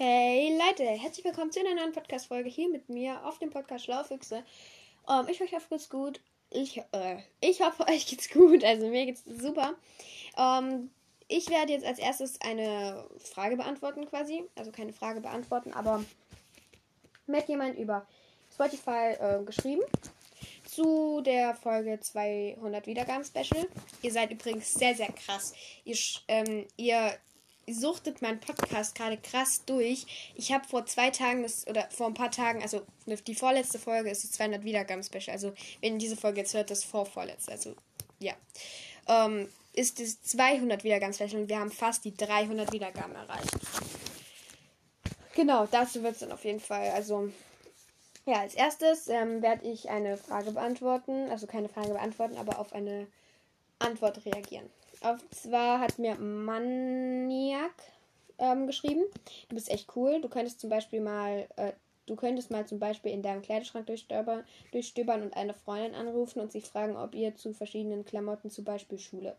Hey Leute, herzlich willkommen zu einer neuen Podcast-Folge hier mit mir auf dem Podcast Schlaufüchse. Um, ähm, ich hoffe, euch geht's gut. Ich, äh, ich hoffe, euch geht's gut. Also mir geht's super. Um, ähm, ich werde jetzt als erstes eine Frage beantworten quasi. Also keine Frage beantworten, aber mir hat jemand über Spotify äh, geschrieben zu der Folge 200 Wiedergaben Special. Ihr seid übrigens sehr, sehr krass. Ihr, ähm, ihr suchtet meinen Podcast gerade krass durch. Ich habe vor zwei Tagen, das, oder vor ein paar Tagen, also die vorletzte Folge ist das 200 Wiedergaben-Special. Also, wenn ihr diese Folge jetzt hört, das vorvorletzte. Also, ja. Ähm, ist das 200 Wiedergaben-Special und wir haben fast die 300 Wiedergaben erreicht. Genau, dazu wird es dann auf jeden Fall. Also, ja, als erstes ähm, werde ich eine Frage beantworten. Also, keine Frage beantworten, aber auf eine Antwort reagieren. Und zwar hat mir Maniac ähm, geschrieben. Du bist echt cool. Du könntest zum Beispiel mal, äh, du könntest mal zum Beispiel in deinem Kleiderschrank durchstöbern, durchstöbern und eine Freundin anrufen und sie fragen, ob ihr zu verschiedenen Klamotten, zum Beispiel Schule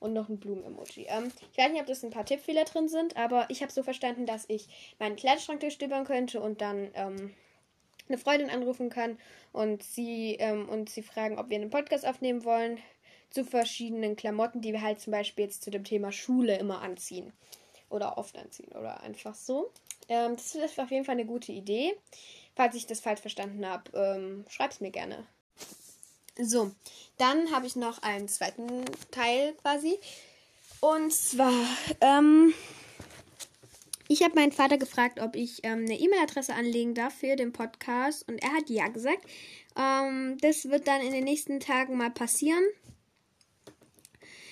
und noch ein Blumen-Emoji. Ähm, ich weiß nicht, ob das ein paar Tippfehler drin sind, aber ich habe so verstanden, dass ich meinen Kleiderschrank durchstöbern könnte und dann ähm, eine Freundin anrufen kann und sie ähm, und sie fragen, ob wir einen Podcast aufnehmen wollen zu verschiedenen Klamotten, die wir halt zum Beispiel jetzt zu dem Thema Schule immer anziehen. Oder oft anziehen oder einfach so. Ähm, das ist auf jeden Fall eine gute Idee. Falls ich das falsch verstanden habe, ähm, es mir gerne. So, dann habe ich noch einen zweiten Teil quasi. Und zwar, ähm, ich habe meinen Vater gefragt, ob ich ähm, eine E-Mail-Adresse anlegen darf für den Podcast. Und er hat ja gesagt. Ähm, das wird dann in den nächsten Tagen mal passieren.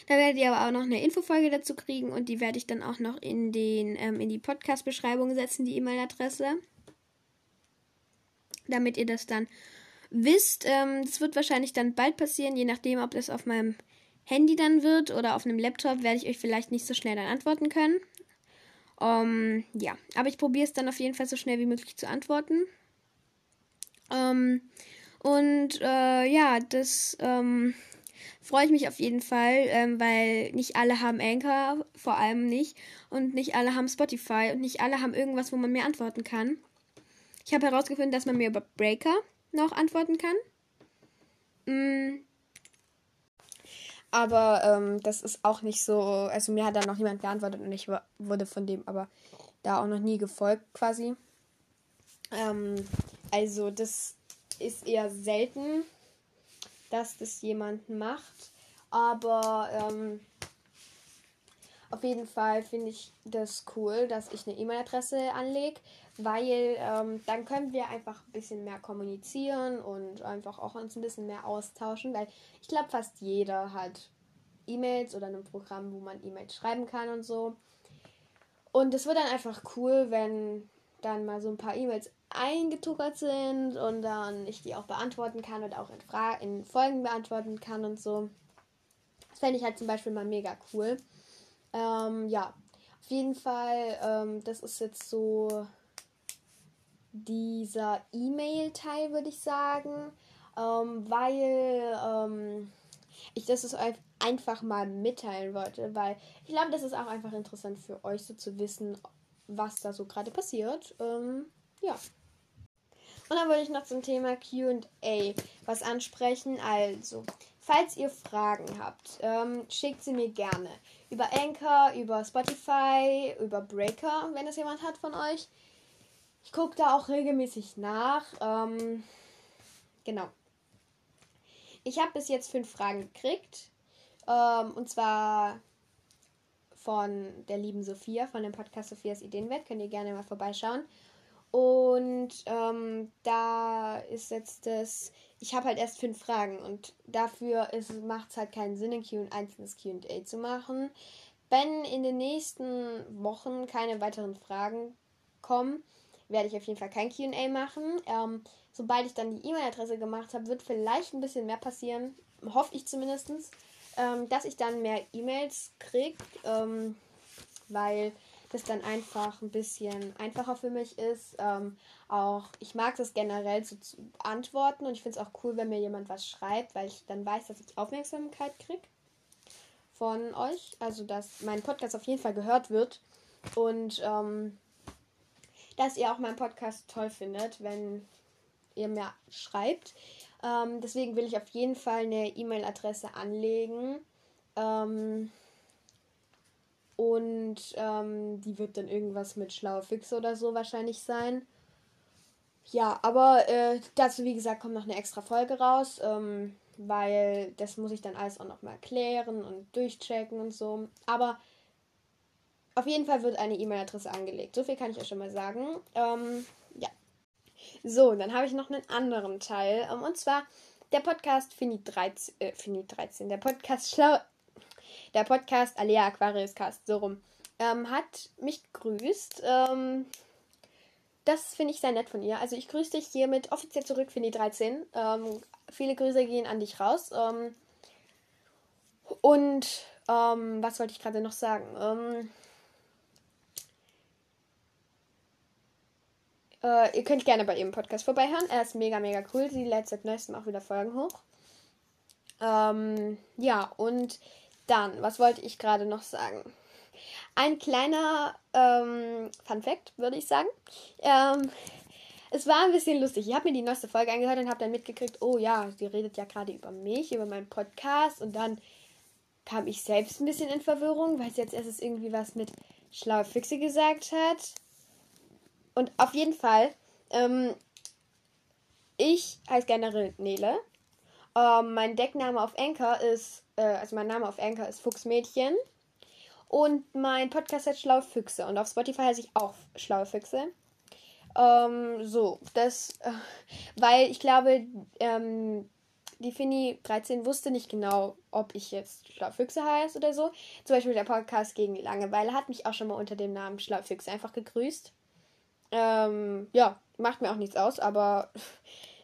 Da werdet ihr aber auch noch eine Infofolge dazu kriegen und die werde ich dann auch noch in, den, ähm, in die Podcast-Beschreibung setzen, die E-Mail-Adresse. Damit ihr das dann wisst. Ähm, das wird wahrscheinlich dann bald passieren, je nachdem, ob das auf meinem Handy dann wird oder auf einem Laptop, werde ich euch vielleicht nicht so schnell dann antworten können. Um, ähm, ja, aber ich probiere es dann auf jeden Fall so schnell wie möglich zu antworten. Um, ähm, und äh, ja, das ähm, freue ich mich auf jeden Fall, ähm, weil nicht alle haben Anchor, vor allem nicht. Und nicht alle haben Spotify und nicht alle haben irgendwas, wo man mir antworten kann. Ich habe herausgefunden, dass man mir über Breaker noch antworten kann. Mm. Aber ähm, das ist auch nicht so. Also mir hat da noch niemand geantwortet und ich wurde von dem aber da auch noch nie gefolgt quasi. Ähm, also das ist eher selten dass das jemand macht. Aber ähm, auf jeden Fall finde ich das cool, dass ich eine E-Mail-Adresse anlege, weil ähm, dann können wir einfach ein bisschen mehr kommunizieren und einfach auch uns ein bisschen mehr austauschen, weil ich glaube, fast jeder hat E-Mails oder ein Programm, wo man E-Mails schreiben kann und so. Und es wird dann einfach cool, wenn dann mal so ein paar E-Mails eingetuckert sind und dann ich die auch beantworten kann oder auch in, Fra in Folgen beantworten kann und so. Das fände ich halt zum Beispiel mal mega cool. Ähm, ja, auf jeden Fall, ähm, das ist jetzt so dieser E-Mail-Teil, würde ich sagen, ähm, weil ähm, ich das ist einfach mal mitteilen wollte, weil ich glaube, das ist auch einfach interessant für euch so zu wissen, was da so gerade passiert. Ähm, ja. Und dann wollte ich noch zum Thema QA was ansprechen. Also, falls ihr Fragen habt, ähm, schickt sie mir gerne. Über Anchor, über Spotify, über Breaker, wenn es jemand hat von euch. Ich gucke da auch regelmäßig nach. Ähm, genau. Ich habe bis jetzt fünf Fragen gekriegt. Ähm, und zwar von der lieben Sophia, von dem Podcast Sophias Ideenwelt. Könnt ihr gerne mal vorbeischauen. Und ähm, da ist jetzt das, ich habe halt erst fünf Fragen und dafür macht es halt keinen Sinn, ein, einzelnes QA zu machen. Wenn in den nächsten Wochen keine weiteren Fragen kommen, werde ich auf jeden Fall kein QA machen. Ähm, sobald ich dann die E-Mail-Adresse gemacht habe, wird vielleicht ein bisschen mehr passieren, hoffe ich zumindest, ähm, dass ich dann mehr E-Mails kriege, ähm, weil das dann einfach ein bisschen einfacher für mich ist. Ähm, auch ich mag das generell so zu antworten und ich finde es auch cool, wenn mir jemand was schreibt, weil ich dann weiß, dass ich Aufmerksamkeit kriege von euch. Also dass mein Podcast auf jeden Fall gehört wird. Und ähm, dass ihr auch meinen Podcast toll findet, wenn ihr mir schreibt. Ähm, deswegen will ich auf jeden Fall eine E-Mail-Adresse anlegen. Ähm, und ähm, die wird dann irgendwas mit schlaue Fixe oder so wahrscheinlich sein. Ja, aber äh, dazu, wie gesagt, kommt noch eine extra Folge raus, ähm, weil das muss ich dann alles auch nochmal erklären und durchchecken und so. Aber auf jeden Fall wird eine E-Mail-Adresse angelegt. So viel kann ich euch schon mal sagen. Ähm, ja. So, dann habe ich noch einen anderen Teil. Ähm, und zwar der Podcast Fini 13, äh, Fini 13, der Podcast Schlau, der Podcast Alea Aquarius Cast, so rum, ähm, hat mich gegrüßt. Ähm, das finde ich sehr nett von ihr. Also ich grüße dich hiermit offiziell zurück, Fini 13. Ähm, viele Grüße gehen an dich raus. Ähm, und ähm, was wollte ich gerade noch sagen? Ähm, äh, ihr könnt gerne bei ihrem Podcast vorbeihören. Er ist mega, mega cool. Sie lädt seit neuestem auch wieder Folgen hoch. Ähm, ja, und dann, was wollte ich gerade noch sagen? Ein kleiner ähm, Fun Fact, würde ich sagen. Ähm, es war ein bisschen lustig. Ich habe mir die neueste Folge angehört und habe dann mitgekriegt, oh ja, sie redet ja gerade über mich, über meinen Podcast. Und dann kam ich selbst ein bisschen in Verwirrung, weil sie jetzt erst irgendwie was mit schlaue Füchse gesagt hat. Und auf jeden Fall, ähm, ich heiße generell Nele. Ähm, mein Deckname auf Anchor ist, äh, also mein Name auf Anchor ist Fuchsmädchen. Und mein Podcast heißt Schlaue Füchse. Und auf Spotify heiße ich auch Schlaue Füchse. Ähm, so, das, äh, weil ich glaube, ähm, die Fini 13 wusste nicht genau, ob ich jetzt Schlaue Füchse heiße oder so. Zum Beispiel der Podcast gegen Langeweile hat mich auch schon mal unter dem Namen Schlaue Füchse einfach gegrüßt. Ähm, ja, macht mir auch nichts aus, aber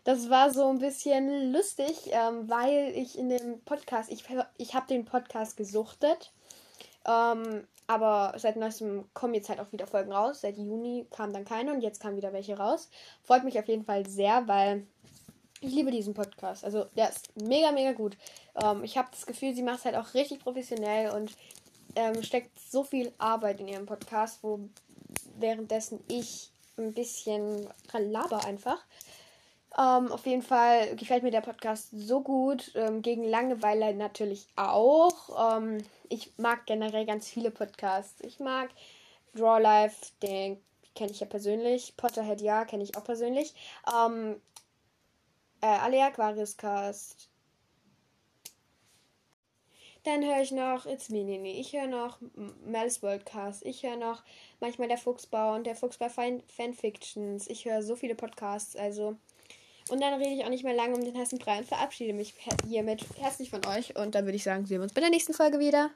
das war so ein bisschen lustig, ähm, weil ich in dem Podcast, ich, ich habe den Podcast gesuchtet, ähm, aber seit neuestem kommen jetzt halt auch wieder Folgen raus. Seit Juni kam dann keine und jetzt kamen wieder welche raus. Freut mich auf jeden Fall sehr, weil ich liebe diesen Podcast. Also der ist mega, mega gut. Ähm, ich habe das Gefühl, sie macht es halt auch richtig professionell und ähm, steckt so viel Arbeit in ihrem Podcast, wo währenddessen ich ein bisschen laber einfach. Ähm, auf jeden Fall gefällt mir der Podcast so gut. Ähm, gegen Langeweile natürlich auch. Ähm, ich mag generell ganz viele Podcasts. Ich mag Draw Life, den kenne ich ja persönlich. Potterhead, ja, kenne ich auch persönlich. Ähm, äh, alle Aquarius Cast. Dann höre ich noch It's Me Nini. Ich höre noch Mel's Worldcast. Ich höre noch manchmal der Fuchsbau und der Fuchsbau Fan Fanfictions. Ich höre so viele Podcasts. Also und dann rede ich auch nicht mehr lange um den heißen Brei und verabschiede mich hiermit herzlich von euch. Und dann würde ich sagen, sehen wir uns bei der nächsten Folge wieder.